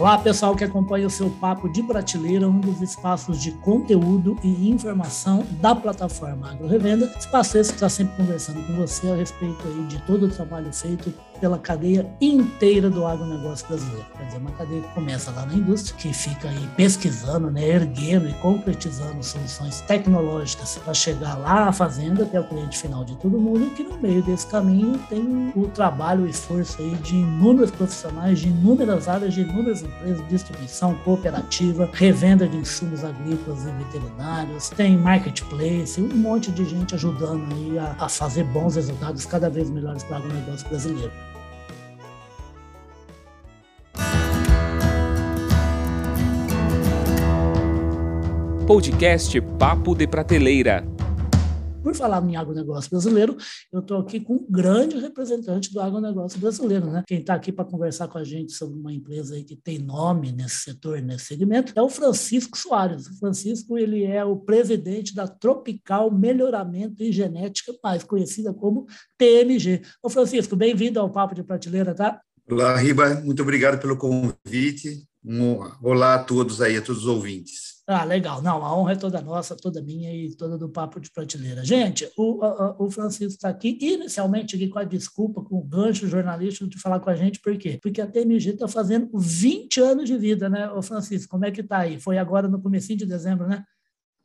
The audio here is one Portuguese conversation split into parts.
Olá, pessoal que acompanha o seu Papo de Prateleira, um dos espaços de conteúdo e informação da plataforma Agro Revenda. Espaço esse que está sempre conversando com você a respeito aí de todo o trabalho feito pela cadeia inteira do agronegócio brasileiro. Quer dizer, uma cadeia que começa lá na indústria, que fica aí pesquisando, né, erguendo e concretizando soluções tecnológicas para chegar lá à fazenda, que é o cliente final de todo mundo, e que no meio desse caminho tem o trabalho, o esforço aí de inúmeros profissionais, de inúmeras áreas, de inúmeras empresas, distribuição, cooperativa, revenda de insumos agrícolas e veterinários, tem marketplace, um monte de gente ajudando aí a, a fazer bons resultados cada vez melhores para o agronegócio brasileiro. Podcast Papo de Prateleira. Por falar em agronegócio brasileiro, eu estou aqui com um grande representante do agronegócio brasileiro. Né? Quem está aqui para conversar com a gente sobre uma empresa aí que tem nome nesse setor, nesse segmento, é o Francisco Soares. O Francisco ele é o presidente da Tropical Melhoramento e Genética, mais conhecida como TMG. Ô Francisco, bem-vindo ao Papo de Prateleira, tá? Olá, Riba, muito obrigado pelo convite. Um olá a todos aí, a todos os ouvintes. Ah, legal. Não, a honra é toda nossa, toda minha e toda do Papo de Prateleira. Gente, o, a, o Francisco está aqui, inicialmente aqui com a desculpa, com o gancho jornalístico de falar com a gente, por quê? Porque a TMG está fazendo 20 anos de vida, né, o Francisco? Como é que está aí? Foi agora no começo de dezembro, né?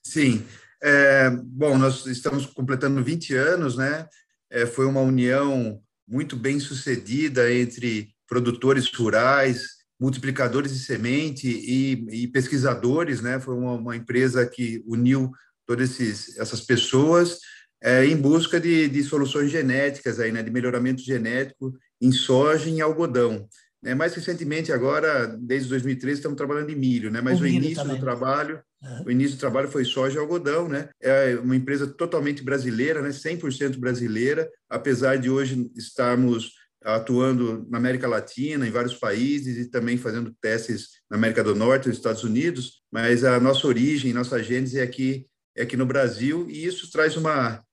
Sim. É, bom, nós estamos completando 20 anos, né? É, foi uma união muito bem sucedida entre produtores rurais, multiplicadores de semente e, e pesquisadores, né? Foi uma, uma, empresa que uniu todas esses, essas pessoas é, em busca de, de, soluções genéticas aí, né? De melhoramento genético em soja e em algodão. Né? Mais recentemente, agora, desde 2013, estamos trabalhando em milho, né? Mas o, o início também. do trabalho, uhum. o início do trabalho foi soja e algodão, né? É uma empresa totalmente brasileira, né? 100% brasileira, apesar de hoje estarmos atuando na América Latina, em vários países e também fazendo testes na América do Norte, nos Estados Unidos, mas a nossa origem, nossa gênese é aqui, é aqui no Brasil e isso traz uma,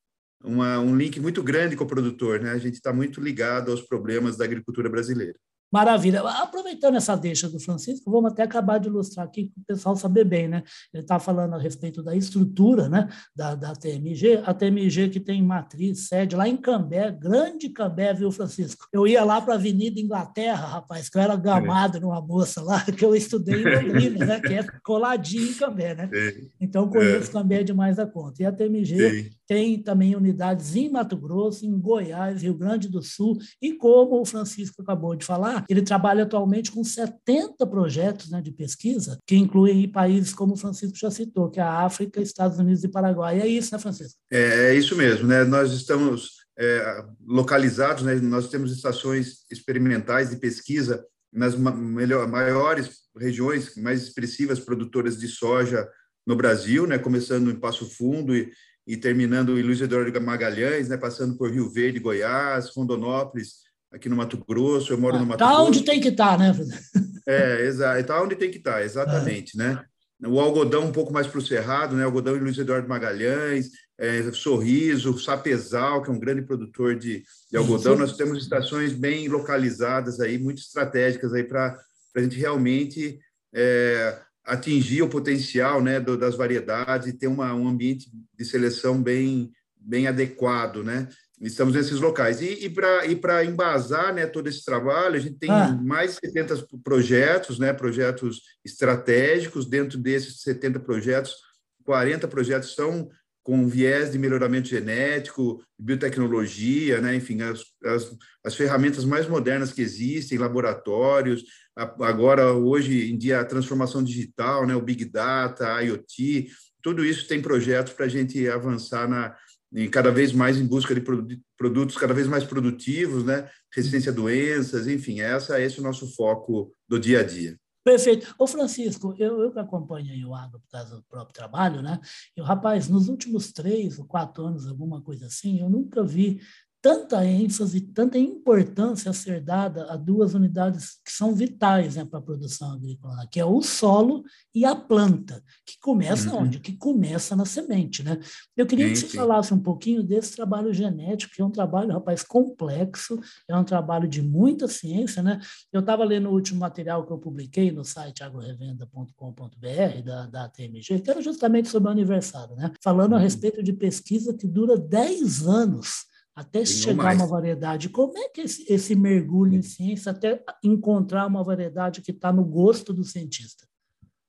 uma um link muito grande com o produtor, né? A gente está muito ligado aos problemas da agricultura brasileira. Maravilha. Aproveitando essa deixa do Francisco, vamos até acabar de ilustrar aqui para o pessoal saber bem, né? Ele está falando a respeito da estrutura né? da, da TMG, a TMG que tem matriz, sede lá em Cambé, grande Cambé, viu, Francisco? Eu ia lá para a Avenida Inglaterra, rapaz, que eu era gamado numa moça lá, que eu estudei em Londrina, né? Que é coladinho em Cambé, né? Então conheço é. Cambé demais a conta. E a TMG Sim. tem também unidades em Mato Grosso, em Goiás, Rio Grande do Sul, e como o Francisco acabou de falar, ele trabalha atualmente com 70 projetos né, de pesquisa, que incluem países como o Francisco já citou, que é a África, Estados Unidos e Paraguai. É isso, né, Francisco? É, é isso mesmo. Né? Nós estamos é, localizados, né? nós temos estações experimentais de pesquisa nas melhor, maiores regiões mais expressivas produtoras de soja no Brasil, né? começando em Passo Fundo e, e terminando em Luiz Eduardo Magalhães, né? passando por Rio Verde, Goiás, Rondonópolis, aqui no Mato Grosso, eu moro ah, no Mato tá Grosso. Está onde tem que estar, tá, né? É, exato, está onde tem que estar, tá, exatamente, é. né? O algodão um pouco mais para o Cerrado, né? Algodão em Luiz Eduardo Magalhães, é, Sorriso, Sapezal, que é um grande produtor de, de algodão. Sim. Nós temos estações bem localizadas aí, muito estratégicas aí para a gente realmente é, atingir o potencial né, do, das variedades e ter uma, um ambiente de seleção bem, bem adequado, né? Estamos nesses locais. E, e para embasar né, todo esse trabalho, a gente tem ah. mais de 70 projetos, né, projetos estratégicos. Dentro desses 70 projetos, 40 projetos são com viés de melhoramento genético, biotecnologia, né, enfim, as, as, as ferramentas mais modernas que existem, laboratórios, agora, hoje em dia, a transformação digital, né, o Big Data, a IoT, tudo isso tem projetos para a gente avançar na, e cada vez mais em busca de produtos cada vez mais produtivos, né? resistência a doenças, enfim, essa, esse é o nosso foco do dia a dia. Perfeito. Ô, Francisco, eu, eu que acompanho o Agro por causa do próprio trabalho, né? Eu, rapaz, nos últimos três ou quatro anos, alguma coisa assim, eu nunca vi tanta ênfase, tanta importância a ser dada a duas unidades que são vitais né, para a produção agrícola, que é o solo e a planta, que começa uhum. onde? Que começa na semente. Né? Eu queria sim, que você sim. falasse um pouquinho desse trabalho genético, que é um trabalho, rapaz, complexo, é um trabalho de muita ciência. Né? Eu estava lendo o último material que eu publiquei no site agrorevenda.com.br da, da TMG, que era justamente sobre o aniversário, né? falando uhum. a respeito de pesquisa que dura 10 anos até chegar a uma variedade. Como é que esse, esse mergulho em ciência até encontrar uma variedade que está no gosto do cientista?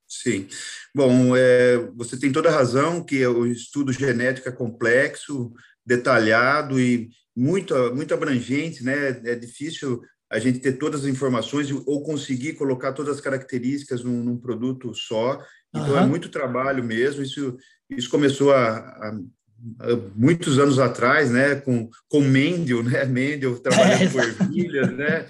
Sim. Bom, é, você tem toda a razão que o estudo genético é complexo, detalhado e muito, muito abrangente, né? É difícil a gente ter todas as informações ou conseguir colocar todas as características num, num produto só. Então, uhum. é muito trabalho mesmo. Isso, isso começou a, a muitos anos atrás, né, com, com Mendel, né, Mendel trabalhando com ervilhas, né,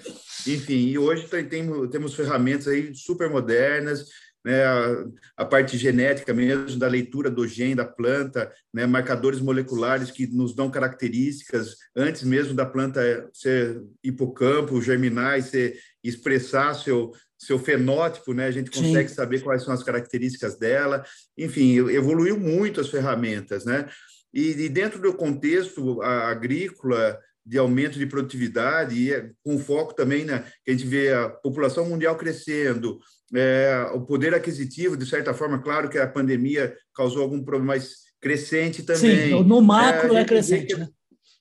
enfim, e hoje tem, tem, temos ferramentas aí super modernas, né, a, a, parte genética mesmo, da leitura do gene da planta, né, marcadores moleculares que nos dão características antes mesmo da planta ser hipocampo, germinar e ser, expressar seu, seu fenótipo, né? A gente consegue Sim. saber quais são as características dela. Enfim, evoluiu muito as ferramentas, né? E, e dentro do contexto agrícola, de aumento de produtividade, e é, com foco também, né, que a gente vê a população mundial crescendo, é, o poder aquisitivo, de certa forma, claro que a pandemia causou algum problema, mas crescente também. Sim, no macro é, é crescente, né?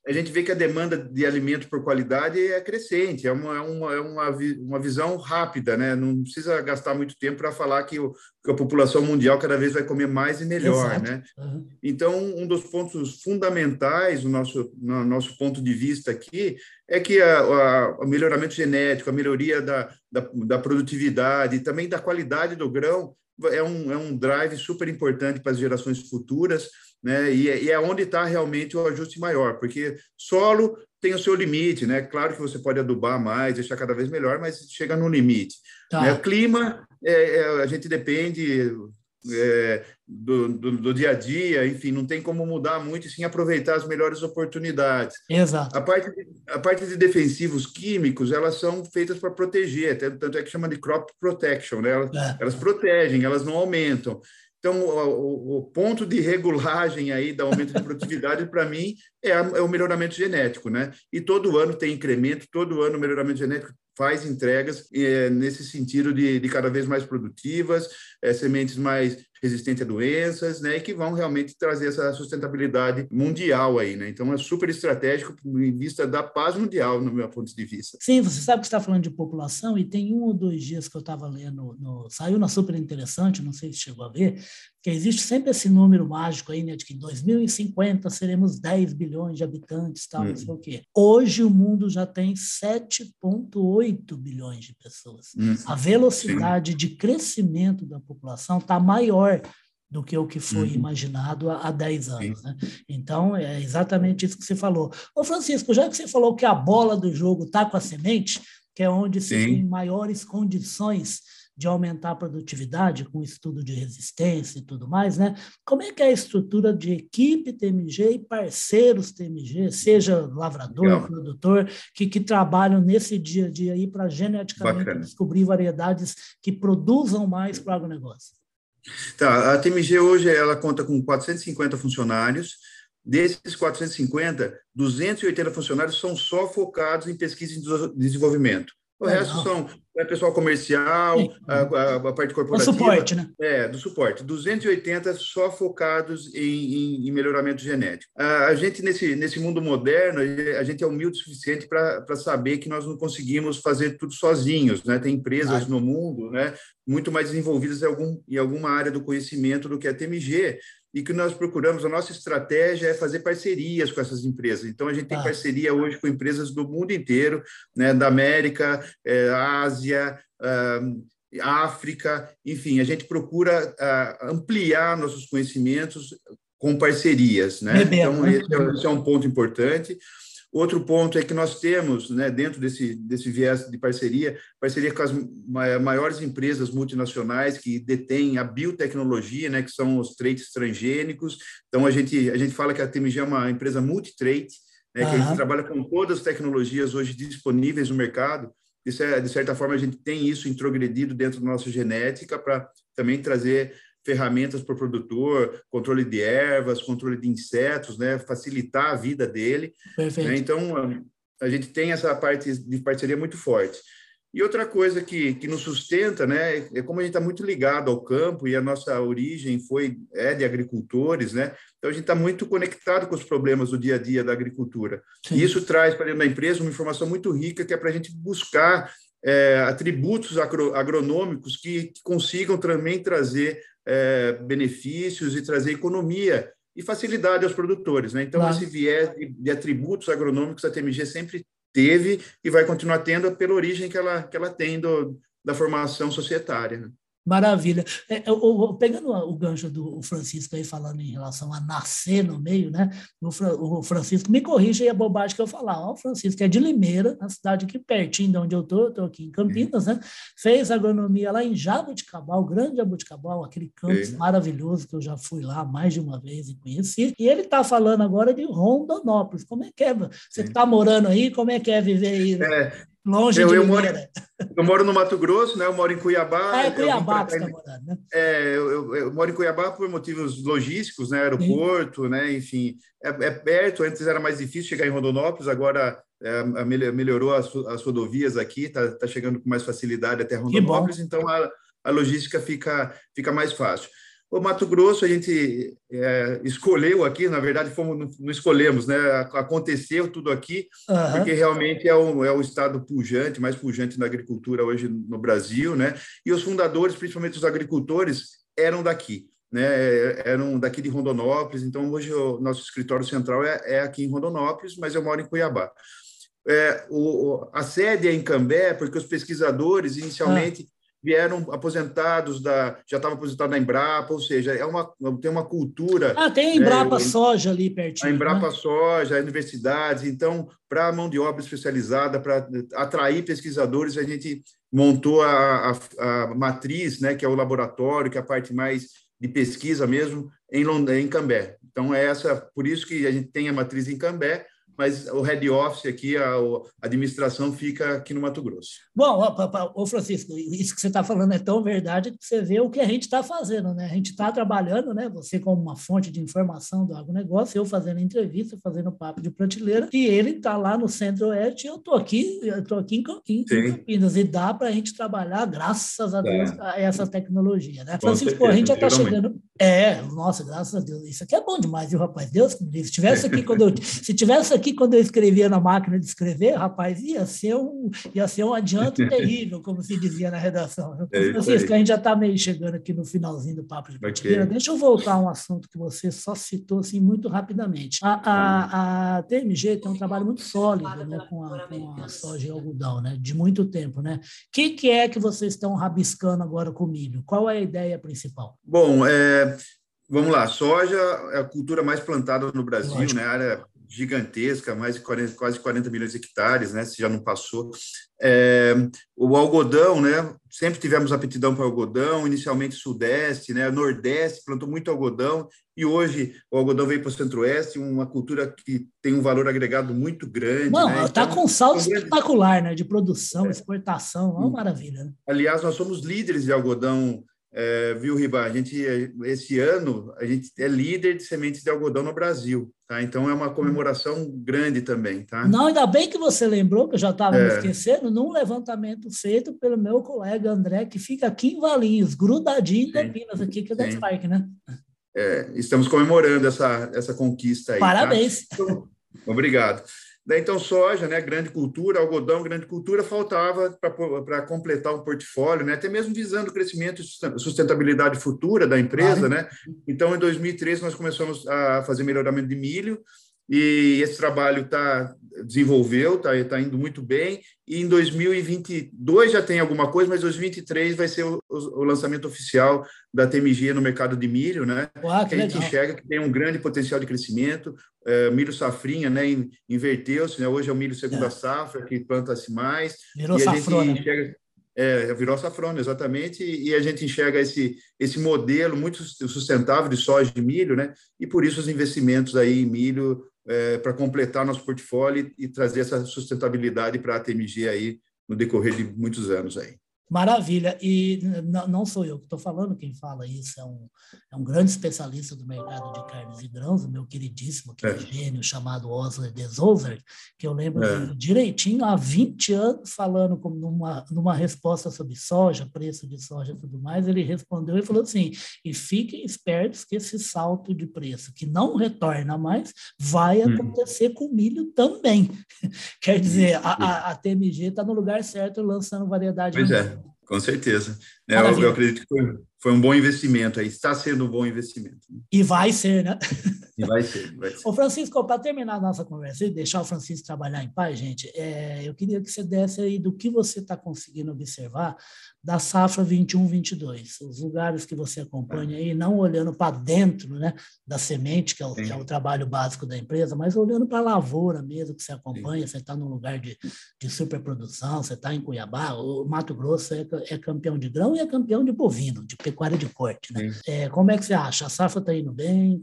A gente vê que a demanda de alimento por qualidade é crescente, é uma, é uma, é uma, uma visão rápida, né? não precisa gastar muito tempo para falar que, o, que, a população mundial cada vez vai comer mais e melhor. Né? Uhum. Então, um dos pontos fundamentais, no nosso, no nosso ponto de vista aqui, é que o melhoramento genético, a melhoria da, da, da produtividade e também da qualidade do grão é um, é um drive super importante para as gerações futuras né? E, é, e é onde está realmente o ajuste maior, porque solo tem o seu limite, né? Claro que você pode adubar mais, deixar cada vez melhor, mas chega no limite. Tá. Né? O clima, é, é, a gente depende é, do, do, do, dia a dia, enfim, não tem como mudar muito, e sim aproveitar as melhores oportunidades. Exato. A parte, de, a parte de defensivos químicos, elas são feitas para proteger, tanto é que chama de crop protection, né? Elas, é. elas protegem, elas não aumentam. Então, o, o, ponto de regulagem aí da aumento de produtividade, para mim, é, a, é, o melhoramento genético, né? E todo ano tem incremento, todo ano o melhoramento genético faz entregas é, nesse sentido de, de, cada vez mais produtivas, é, sementes mais resistentes a doenças, né, e que vão realmente trazer essa sustentabilidade mundial aí, né? Então é super estratégico em vista da paz mundial, no meu ponto de vista. Sim, você sabe que está falando de população e tem um ou dois dias que eu estava lendo, no, saiu na super interessante, não sei se chegou a ver, que existe sempre esse número mágico aí, né, de que em 2050 seremos 10 bilhões de habitantes, tal, hum. não sei o quê. Hoje o mundo já tem 7,8 bilhões de pessoas. Hum. A velocidade Sim. de crescimento da população está maior do que o que foi uhum. imaginado há, há 10 anos. Né? Então, é exatamente isso que você falou. Ô, Francisco, já que você falou que a bola do jogo está com a semente, que é onde se Sim. tem maiores condições de aumentar a produtividade com estudo de resistência e tudo mais, né? Como é que é a estrutura de equipe TMG e parceiros TMG, seja lavrador, Legal. produtor, que, que trabalham nesse dia a dia aí para geneticamente Bacana. descobrir variedades que produzam mais para o agronegócio? Tá, a TMG hoje ela conta com 450 funcionários. Desses 450, 280 funcionários são só focados em pesquisa e desenvolvimento. O resto são é pessoal comercial, a, a, a, parte corporativa. O suporte, né? É, do suporte. 280 só focados em, em, em melhoramento genético. A, a, gente, nesse, nesse mundo moderno, a gente é humilde o suficiente para saber que nós não conseguimos fazer tudo sozinhos, né? Tem empresas ah. no mundo, né? Muito mais desenvolvidas em, algum, em alguma área do conhecimento do que a TMG e que nós procuramos, a nossa estratégia é fazer parcerias com essas empresas. Então, a gente tem ah. parceria hoje com empresas do mundo inteiro, né, da América, é, Ásia, África, enfim, a gente procura uh, ampliar nossos conhecimentos com parcerias. Né? então, né? esse é, esse é um ponto importante. Outro ponto é que nós temos, né, dentro desse, desse viés de parceria, parceria com as maiores empresas multinacionais que detêm a biotecnologia, né, que são os traits transgênicos. Então, a gente, a gente fala que a TMG é uma empresa multi-trait, né, que a gente trabalha com todas as tecnologias hoje disponíveis no mercado. Isso é, de certa forma, a gente tem isso introgredido dentro da nossa genética para também trazer ferramentas para o produtor, controle de ervas, controle de insetos, né, facilitar a vida dele. Né? Então, a gente tem essa parte de parceria muito forte. E outra coisa que, que nos sustenta, né, é como a gente está muito ligado ao campo e a nossa origem foi é de agricultores, né? Então a gente está muito conectado com os problemas do dia a dia da agricultura. Sim. E isso traz para dentro da empresa uma informação muito rica que é para a gente buscar é, atributos agro, agronômicos que, que, consigam também trazer é, benefícios e trazer economia e facilidade aos produtores, né? Então esse viés de, de atributos agronômicos a TMG sempre teve e vai continuar tendo pela origem que ela, que ela tem do, da formação societária. Maravilha. É, eu, pegando o gancho do Francisco aí falando em relação a nascer no meio, né? O, Francisco me corrige aí a bobagem que eu falar. Ó, o Francisco é de Limeira, a cidade aqui pertinho de onde eu estou, eu estou aqui em Campinas, né? Fez agronomia lá em Jabuticabal, grande Jabuticabal, aquele campus Sim. maravilhoso que eu já fui lá mais de uma vez e conheci. E ele está falando agora de Rondonópolis. Como é que é? Você está morando aí, como é que é viver aí? É. Longe eu, de eu moro, eu moro no Mato Grosso, né? Eu moro em Cuiabá. Ah, é Cuiabá que você está morando, né? É, eu, eu, eu, moro em Cuiabá por motivos logísticos, né? Aeroporto, Sim. né? Enfim, é, é, perto. Antes era mais difícil chegar em Rondonópolis, agora é, melhorou as, as rodovias aqui, está tá chegando com mais facilidade até Rondonópolis, então a, a logística fica, fica mais fácil. O Mato Grosso a gente é, escolheu aqui, na verdade, fomos, não escolhemos, né? Aconteceu tudo aqui, uhum. porque realmente é o, é o estado pujante, mais pujante na agricultura hoje no Brasil, né? E os fundadores, principalmente os agricultores, eram daqui, né? Eram daqui de Rondonópolis. Então, hoje o nosso escritório central é, é aqui em Rondonópolis, mas eu moro em Cuiabá. É, o, a sede é em Cambé, porque os pesquisadores inicialmente vieram aposentados da já estavam aposentados da Embrapa, ou seja, é uma tem uma cultura. Ah, tem a Embrapa né, Soja ali pertinho. A Embrapa né? Soja, universidades, então para a mão de obra especializada, para atrair pesquisadores, a gente montou a, a, a, matriz, né, que é o laboratório, que é a parte mais de pesquisa mesmo em Londres, em Cambé. Então é essa, por isso que a gente tem a matriz em Cambé mas o head office aqui, a, a, administração fica aqui no Mato Grosso. Bom, ô, Francisco, isso que você está falando é tão verdade que você vê o que a gente está fazendo, né? A gente está trabalhando, né? Você como uma fonte de informação do agronegócio, eu fazendo entrevista, fazendo papo de prateleira, e ele está lá no Centro-Oeste, eu estou aqui, eu estou aqui em Campinas, e dá para a gente trabalhar, graças a Deus, é. a essa tecnologia, né? Com Francisco, certeza, a gente já está chegando... É, nossa, graças a Deus, isso aqui é bom demais, viu, rapaz? Deus. Se tivesse aqui quando eu, se tivesse aqui quando eu escrevia na máquina de escrever, rapaz, ia ser um, ia ser um adianto terrível, como se dizia na redação. É Francisco, a gente já está meio chegando aqui no finalzinho do papo de okay. Deixa eu voltar a um assunto que você só citou assim muito rapidamente. A, a, a TMG tem um trabalho muito sólido né, com, a, com a soja e algodão, né, de muito tempo, né? O que, que é que vocês estão rabiscando agora com o milho? Qual é a ideia principal? Bom, é, vamos lá. Soja é a cultura mais plantada no Brasil, Lógico. né? área gigantesca, mais de 40, quase 40 milhões de hectares, né, se já não passou. É, o algodão, né, sempre tivemos aptidão para algodão, inicialmente sudeste, né, nordeste, plantou muito algodão, e hoje o algodão veio para o centro-oeste, uma cultura que tem um valor agregado muito grande. Não, está né? Tá então, com um salto espetacular, né, de produção, é. exportação, é uma maravilha. Né? Aliás, nós somos líderes de algodão é, viu, Riba? A gente, esse ano, a gente é líder de sementes de algodão no Brasil, tá? Então é uma comemoração grande também, tá? Não, ainda bem que você lembrou, que eu já estava é. me esquecendo, num levantamento feito pelo meu colega André, que fica aqui em Valinhos, grudadinho em Campinas, aqui, que é da Spark, né? É, estamos comemorando essa, essa conquista aí. Tá? Parabéns. Tá? Então, obrigado. Então, soja, né, grande cultura, algodão, grande cultura, faltava para completar o portfólio, né, até mesmo visando o crescimento e sustentabilidade futura da empresa. Né? Então, em 2013, nós começamos a fazer melhoramento de milho, e esse trabalho está desenvolveu, está tá indo muito bem. E em 2022 já tem alguma coisa, mas 2023 vai ser o, o lançamento oficial da TMG no mercado de milho, né? Uau, que a gente legal. enxerga que tem um grande potencial de crescimento. É, milho safrinha, né? Inverteu-se, né? Hoje é o milho segunda é. safra que planta-se mais. Virou e a safrona. enxerga é, virou safrona, exatamente, e a gente enxerga esse, esse modelo muito sustentável de soja e milho, né? E por isso os investimentos aí em milho é, para completar nosso portfólio e trazer essa sustentabilidade para a TMG aí no decorrer de muitos anos aí. Maravilha. E não sou eu que estou falando, quem fala isso é um, é um grande especialista do mercado de carnes e grãos, o meu queridíssimo, que é. gênio, chamado Osler de Souza, que eu lembro é. direitinho há 20 anos, falando como numa, numa resposta sobre soja, preço de soja e tudo mais, ele respondeu e falou assim: e fiquem espertos que esse salto de preço, que não retorna mais, vai hum. acontecer com milho também. Quer dizer, a, a, a TMG está no lugar certo lançando variedade. Pois é. Com certeza. É, eu, eu, acredito que foi, foi, um bom investimento aí, está sendo um bom investimento. E vai ser, né? E vai ser, vai ser. Ô Francisco, para terminar a nossa conversa e deixar o Francisco trabalhar em paz, gente, é, eu queria que você desse aí do que você está conseguindo observar da safra 21-22, os lugares que você acompanha aí, não olhando para dentro né, da semente, que é, o, que é, o, trabalho básico da empresa, mas olhando para a lavoura mesmo que você acompanha, Sim. você está num lugar de, de superprodução, você está em Cuiabá, o Mato Grosso é, é, campeão de grão e é campeão de bovino, de pecuária de corte. Né? É, como é que você acha? A safra está indo bem?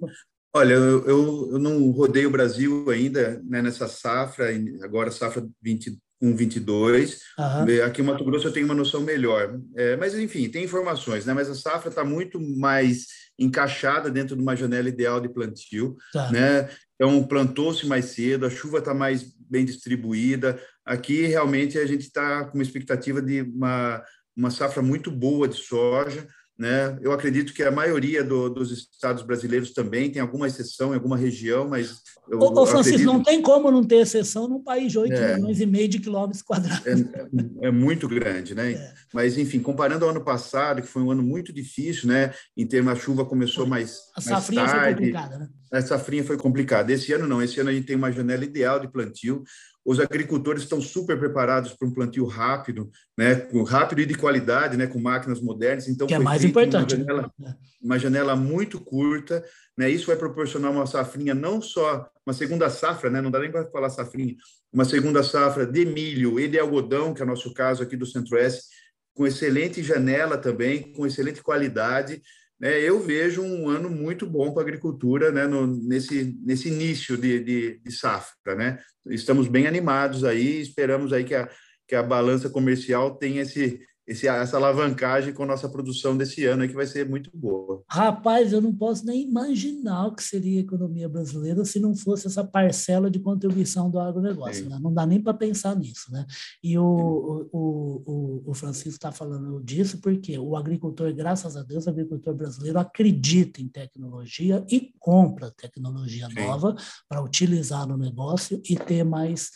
Olha, eu, eu, eu, não rodei o Brasil ainda né, nessa safra, agora safra 20, 1,22. Uhum. Aqui em Mato Grosso eu tenho uma noção melhor. É, mas, enfim, tem informações, né? Mas a safra está muito mais encaixada dentro de uma janela ideal de plantio, tá. né? Então, plantou-se mais cedo, a chuva está mais bem distribuída. Aqui, realmente, a gente está com uma expectativa de uma, uma safra muito boa de soja, né? Eu acredito que a maioria do, dos estados brasileiros também tem alguma exceção em alguma região, mas. Eu, Ô, Francisco, acredito... não tem como não ter exceção num país de 8 é, milhões e meio de quilômetros quadrados. É, é muito grande, né? É. Mas, enfim, comparando ao ano passado, que foi um ano muito difícil, né? Em termos, a chuva começou mais. A safrinha mais tarde, foi complicada, né? A safrinha foi complicada. Esse ano não, esse ano a gente tem uma janela ideal de plantio. Os agricultores estão super preparados para um plantio rápido, né, rápido e de qualidade, né, com máquinas modernas. Então, que é mais importante. Uma janela, né? uma janela, muito curta, né? Isso vai proporcionar uma safrinha não só uma segunda safra, né? Não dá nem para falar safrinha, uma segunda safra de milho e de algodão, que é o nosso caso aqui do Centro-Oeste, com excelente janela também, com excelente qualidade, né, eu vejo um ano muito bom para a agricultura né, no, nesse, nesse início de, de, de, safra. Né? Estamos bem animados aí, esperamos aí que a, que a balança comercial tenha esse, esse, essa alavancagem com a nossa produção desse ano, que vai ser muito boa. Rapaz, eu não posso nem imaginar o que seria a economia brasileira se não fosse essa parcela de contribuição do agronegócio. Né? Não dá nem para pensar nisso. Né? E o, o, o, o Francisco está falando disso porque o agricultor, graças a Deus, o agricultor brasileiro acredita em tecnologia e compra tecnologia Sim. nova para utilizar no negócio e ter mais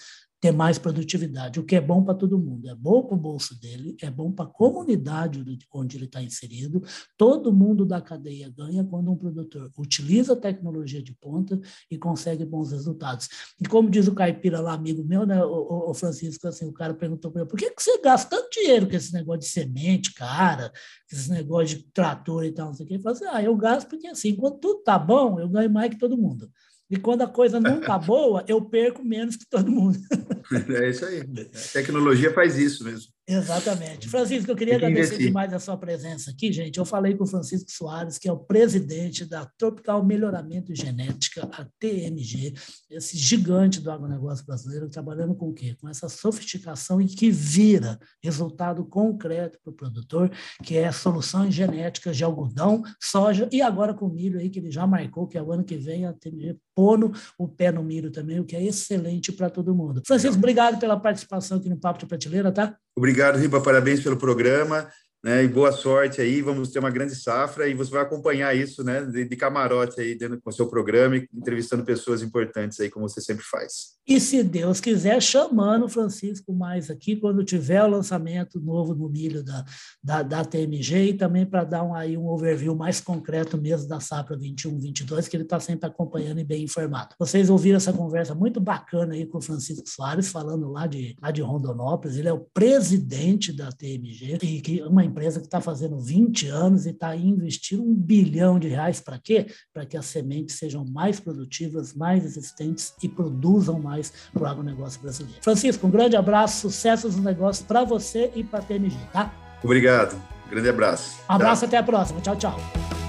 ter mais produtividade, o que é bom para todo mundo. É bom para o bolso dele, é bom para a comunidade onde ele está inserido. Todo mundo da cadeia ganha quando um produtor utiliza a tecnologia de ponta e consegue bons resultados. E como diz o caipira lá, amigo meu, né, o, o Francisco, assim, o cara perguntou para ele, por que, que você gasta tanto dinheiro com esse negócio de semente, cara, esse negócio de trator e tal, não sei o. Ele falou assim, ah, eu gasto porque assim, quando tudo tá bom, eu ganho mais que todo mundo. E quando a coisa não está boa, eu perco menos que todo mundo. É isso aí. A tecnologia faz isso mesmo. Exatamente. Francisco, eu queria agradecer demais a sua presença aqui, gente. Eu falei com o Francisco Soares, que é o presidente da Tropical Melhoramento e Genética, a TMG, esse gigante do agronegócio brasileiro, trabalhando com o quê? Com essa sofisticação e que vira resultado concreto para o produtor, que é soluções genéticas de algodão, soja e agora com milho aí, que ele já marcou, que é o ano que vem a TMG pondo o pé no milho também, o que é excelente para todo mundo. Francisco, obrigado pela participação aqui no Papo de Prateleira, tá? Obrigado, Riba, parabéns pelo programa. Né, e boa sorte aí, vamos ter uma grande safra e você vai acompanhar isso, né, de, de camarote aí dentro com o seu programa e entrevistando pessoas importantes aí, como você sempre faz. E se Deus quiser, chamando o Francisco mais aqui quando tiver o lançamento novo no milho da, da, da TMG e também para dar um, aí um overview mais concreto mesmo da safra 21, 22, que ele está sempre acompanhando e bem informado. Vocês ouviram essa conversa muito bacana aí com o Francisco Soares, falando lá de, lá de Rondonópolis, ele é o presidente da TMG e que uma empresa que está fazendo 20 anos e está investindo um bilhão de reais para quê? Para que as sementes sejam mais produtivas, mais resistentes e produzam mais para o agronegócio brasileiro. Francisco, um grande abraço, sucessos no negócio para você e para a TMG, tá? Obrigado. Grande abraço. Abraço, tchau. até a próxima. Tchau, tchau.